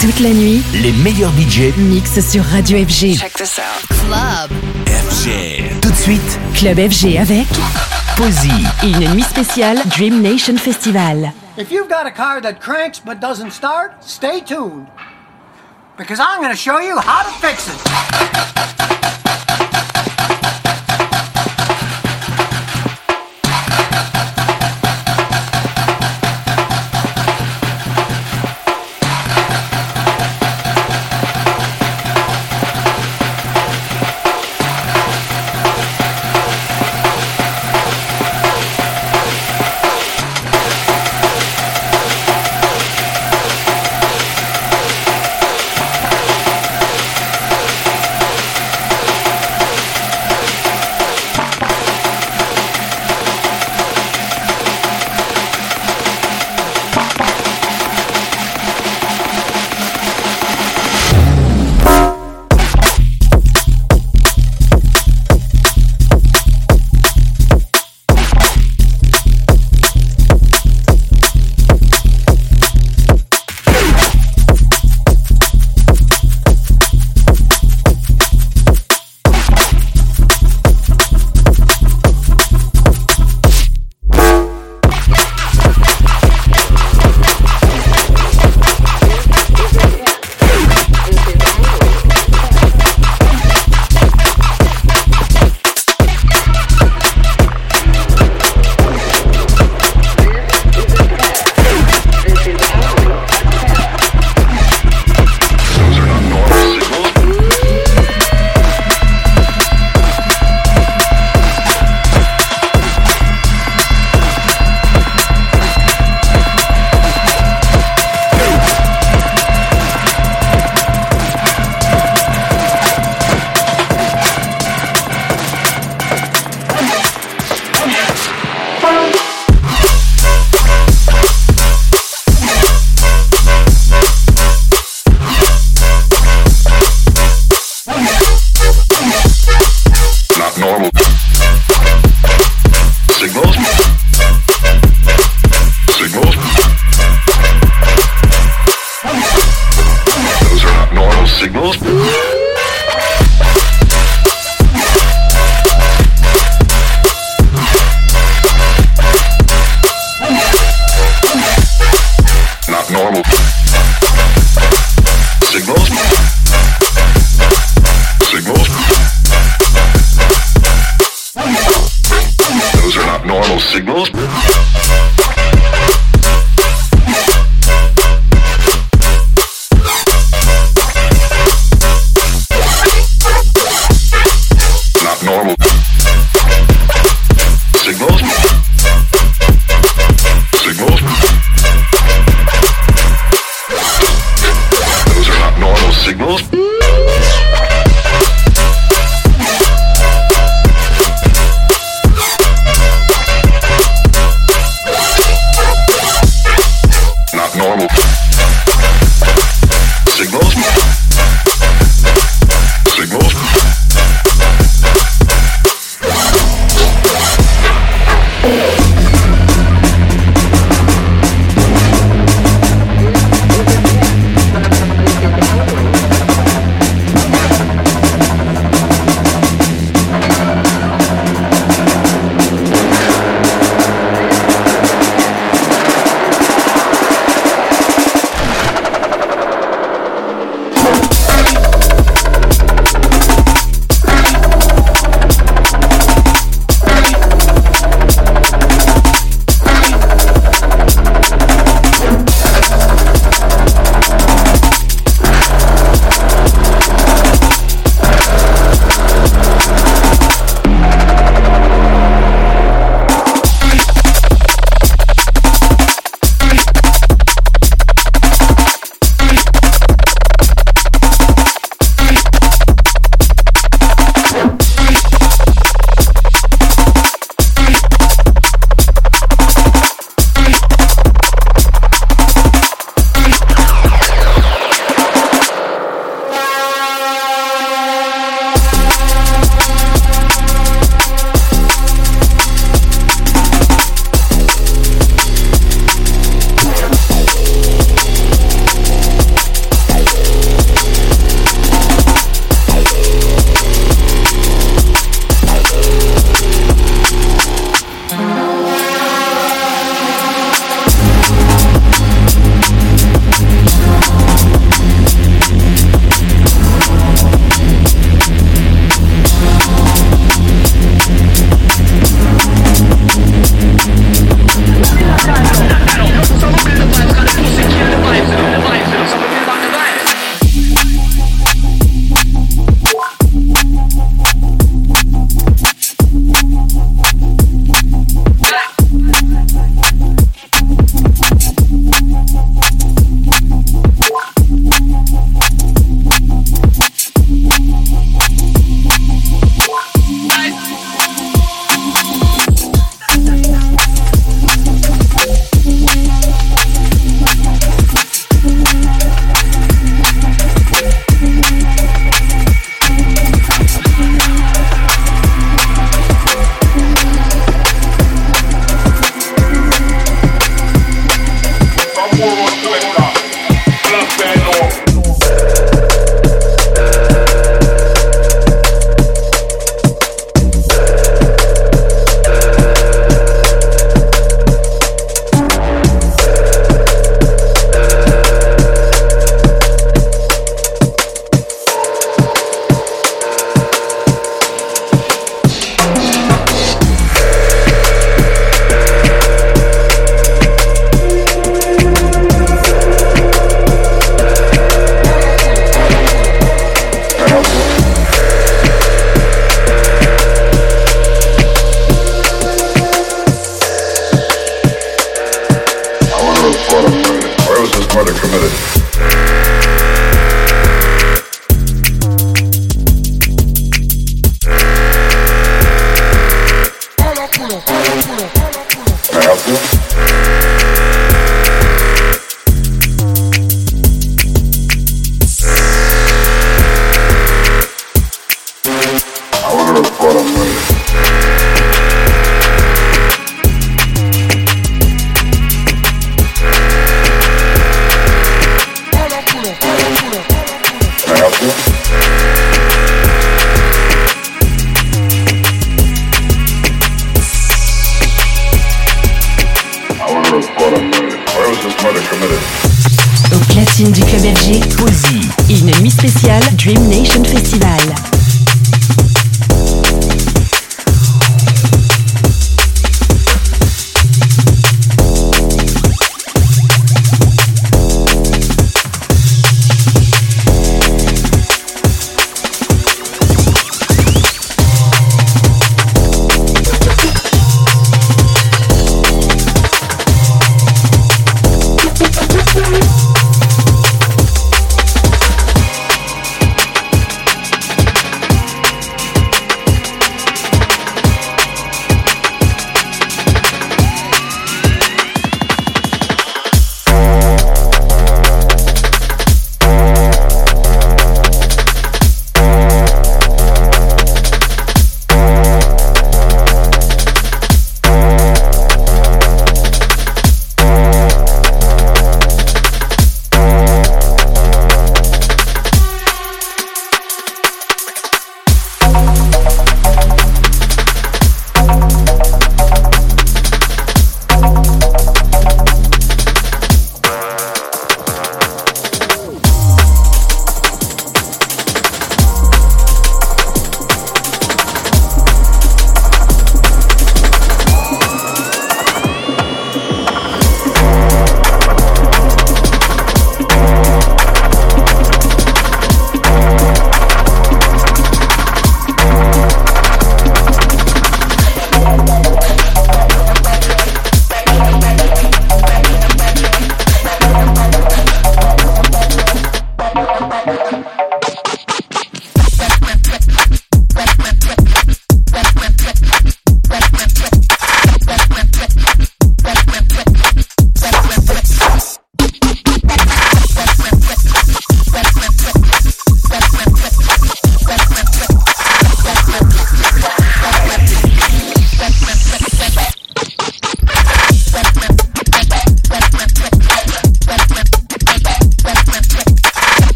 Toute la nuit, les meilleurs budgets mixent sur Radio FG. Check this out. Club. FG. Tout de suite, Club FG avec Posy. et une nuit spéciale Dream Nation Festival. If you've got a car that cranks but doesn't start, stay tuned. Because I'm going to show you how to fix it.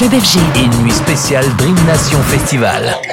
Club Et nuit spéciale Dream Nation Festival.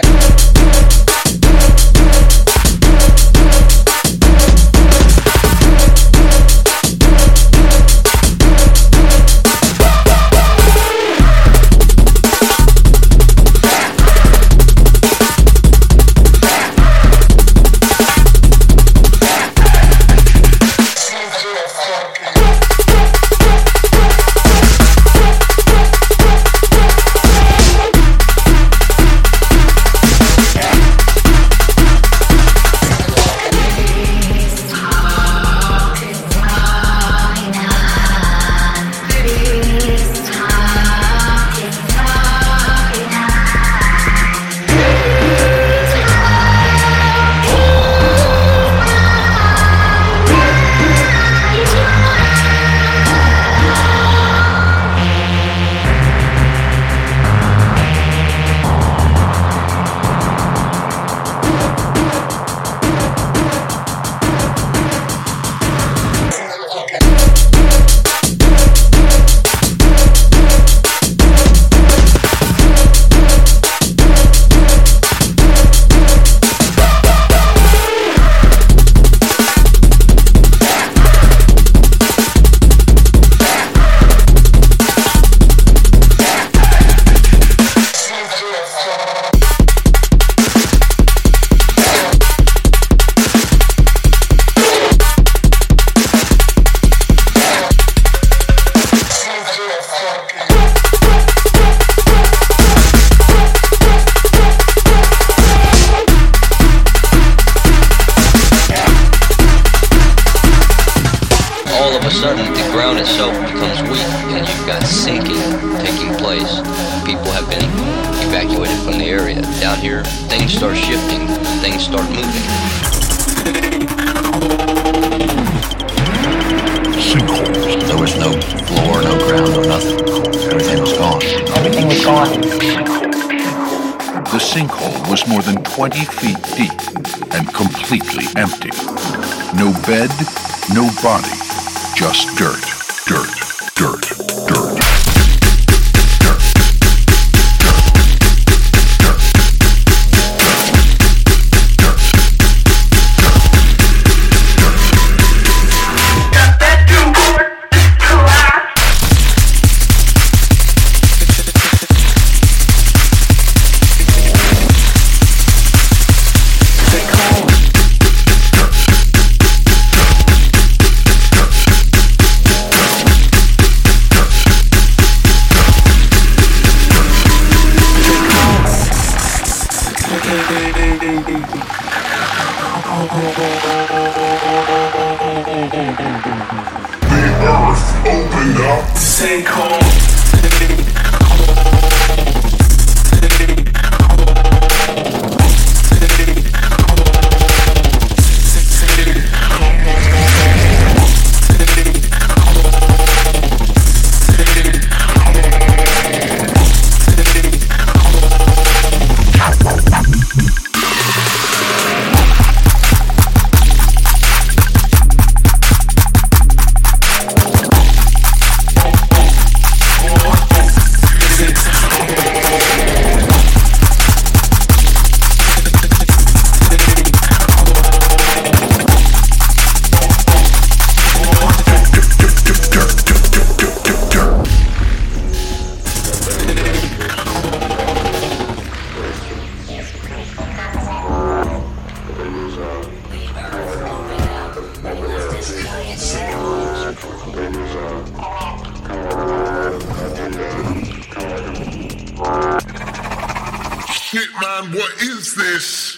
mind, what is this?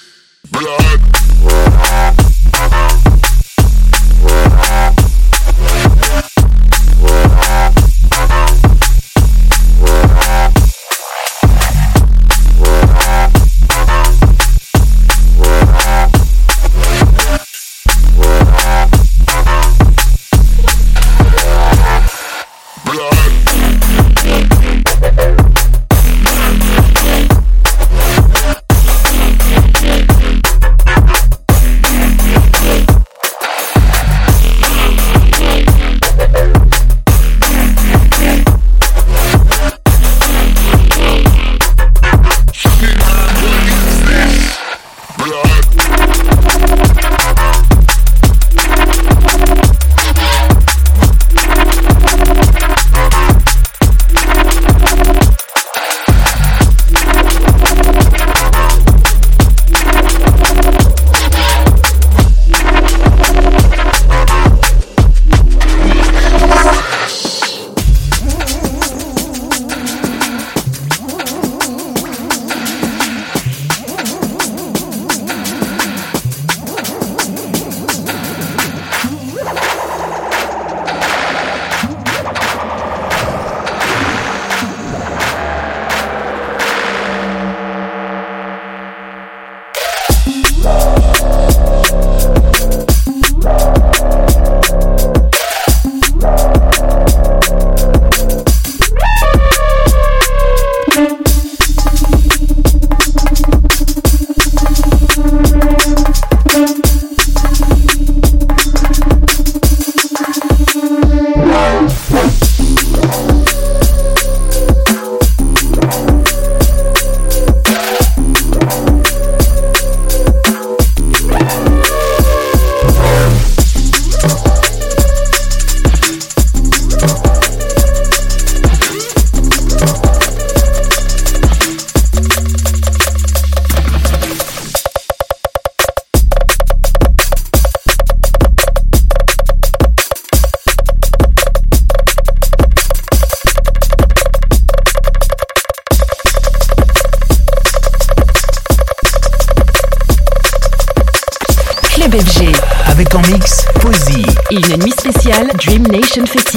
Blood.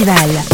Festival.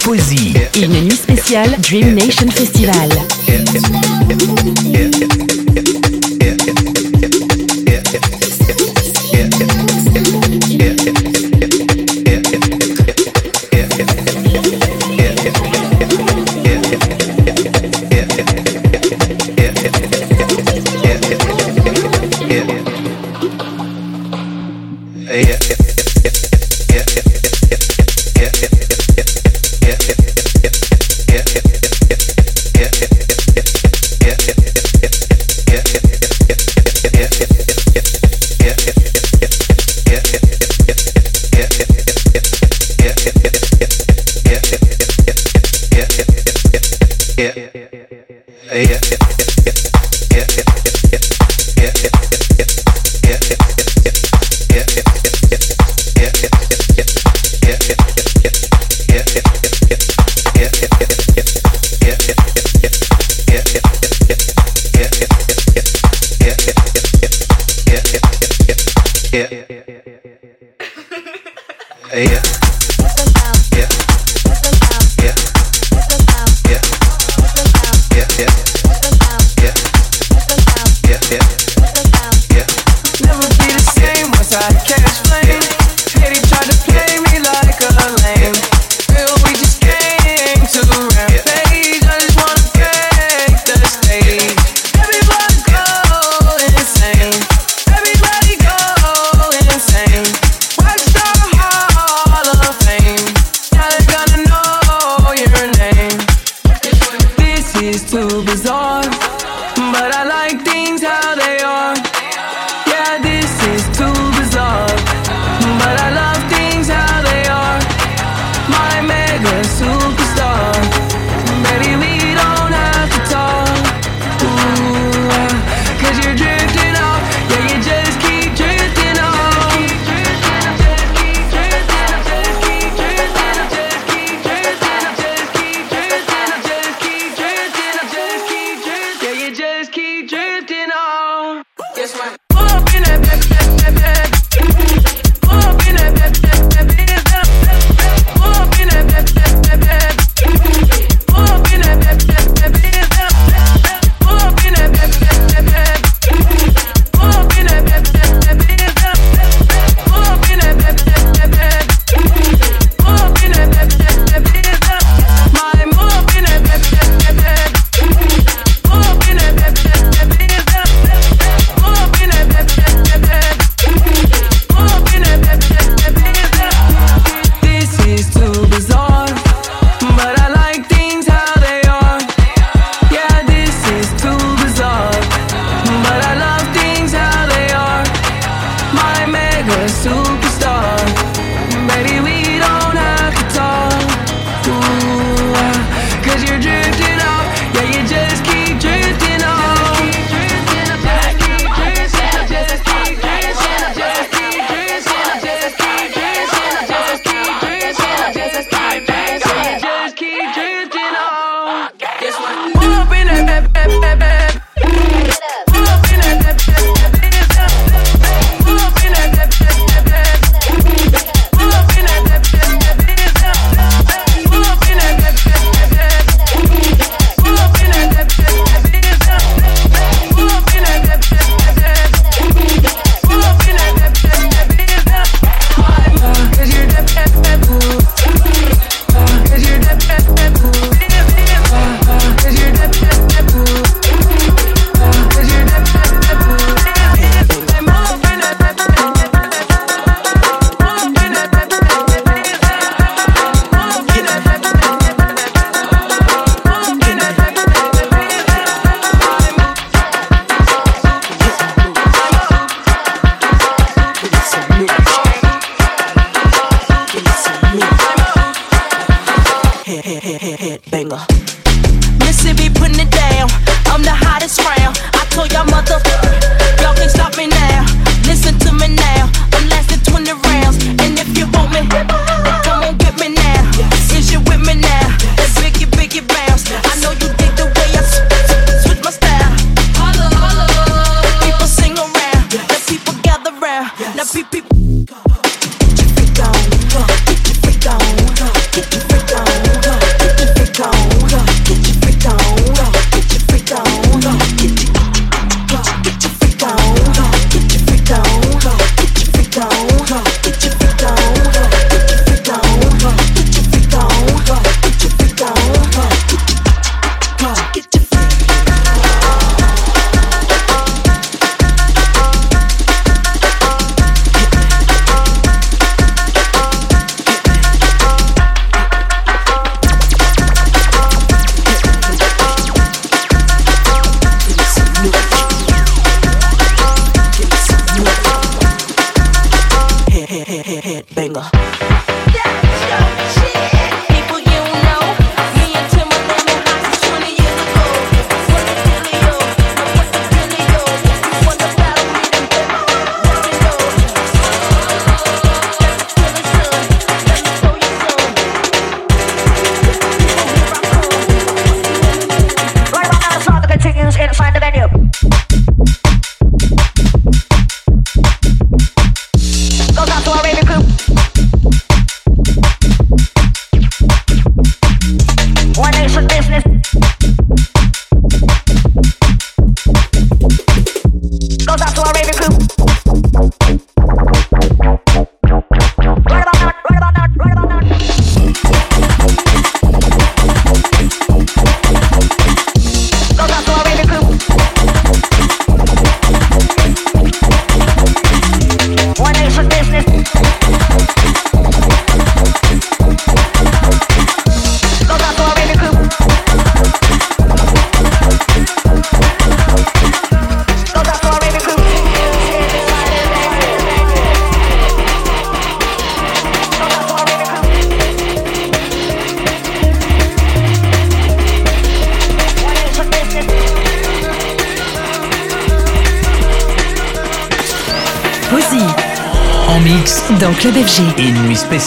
Fuzzy. Une nuit spéciale Dream Nation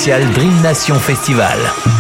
Dream Nation Festival.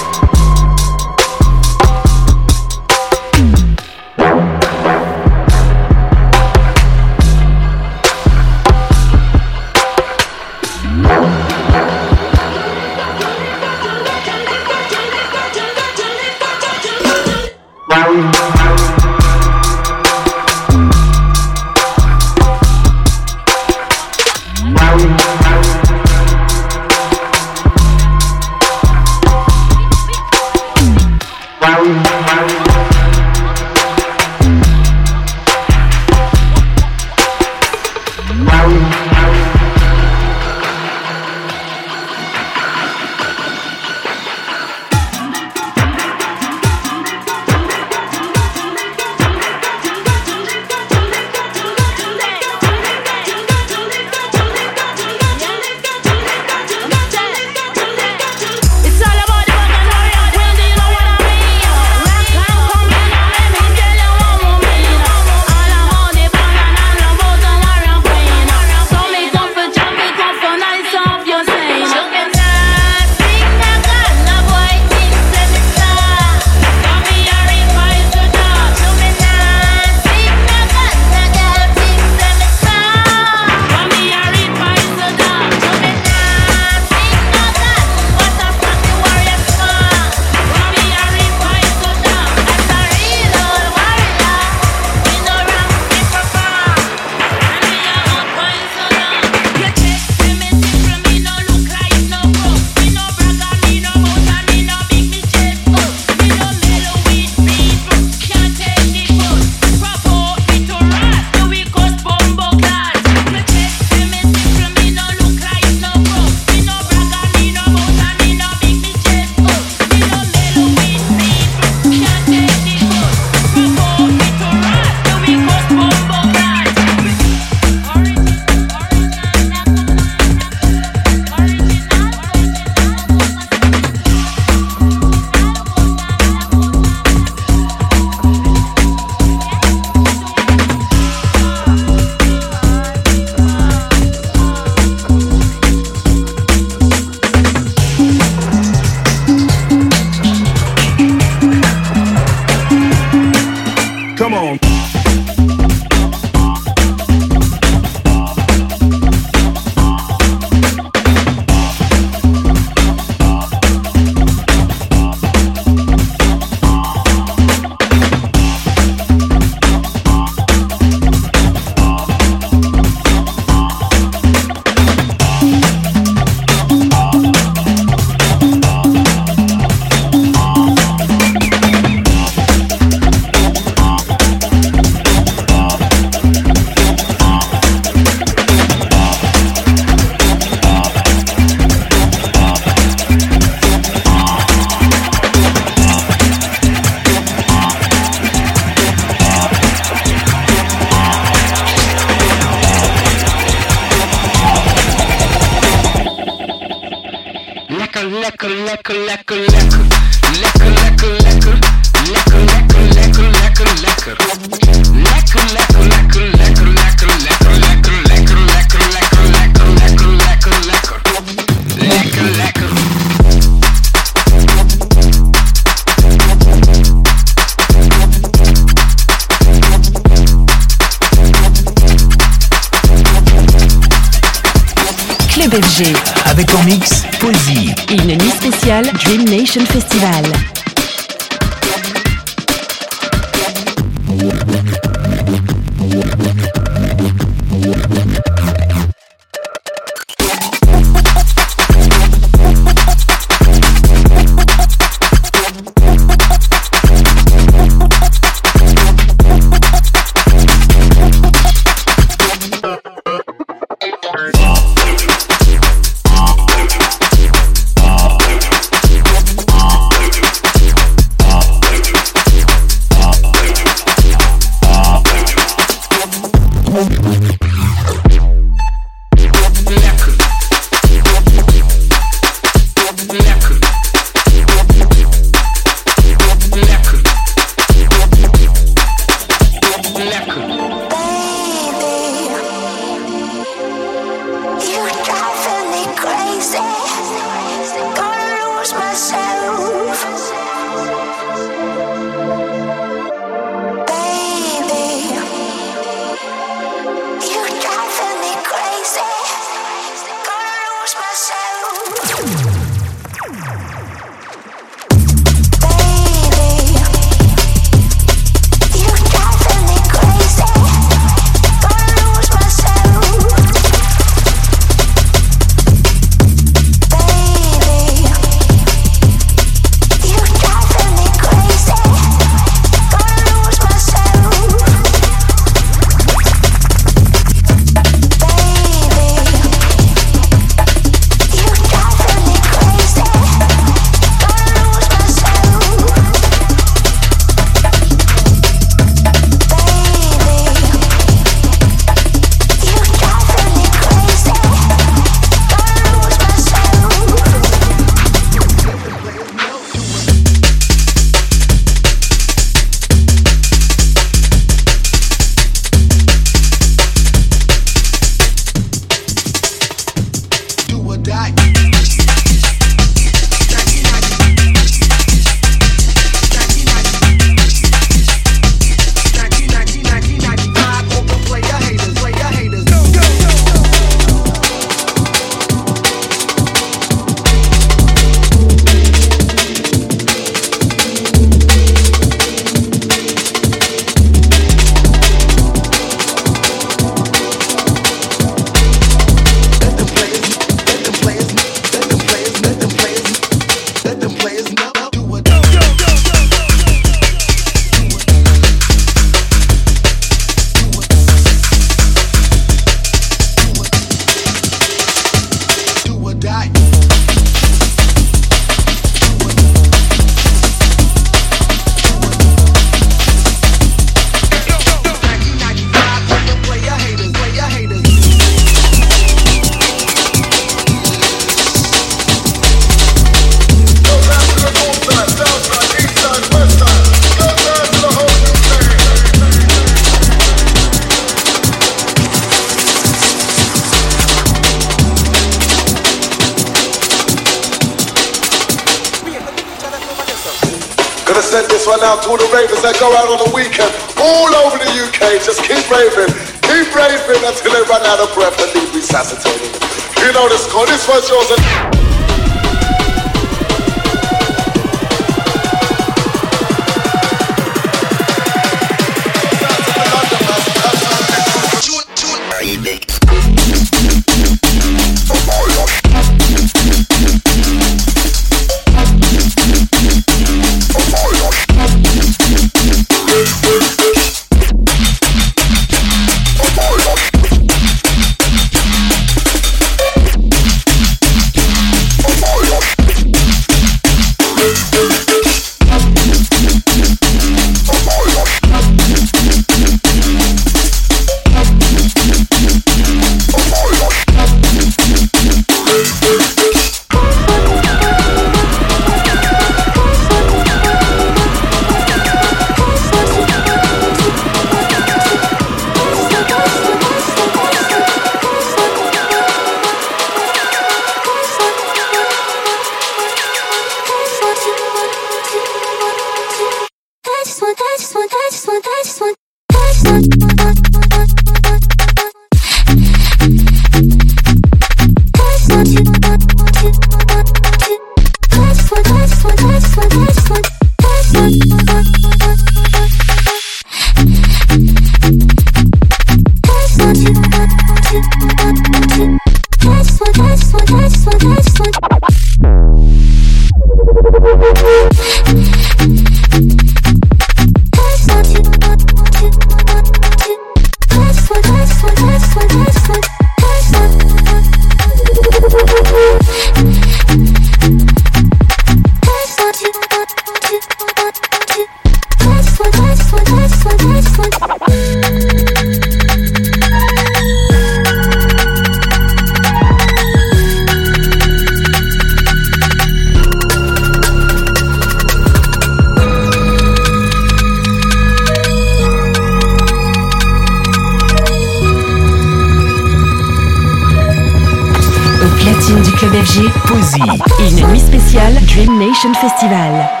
Spéciale Dream Nation Festival.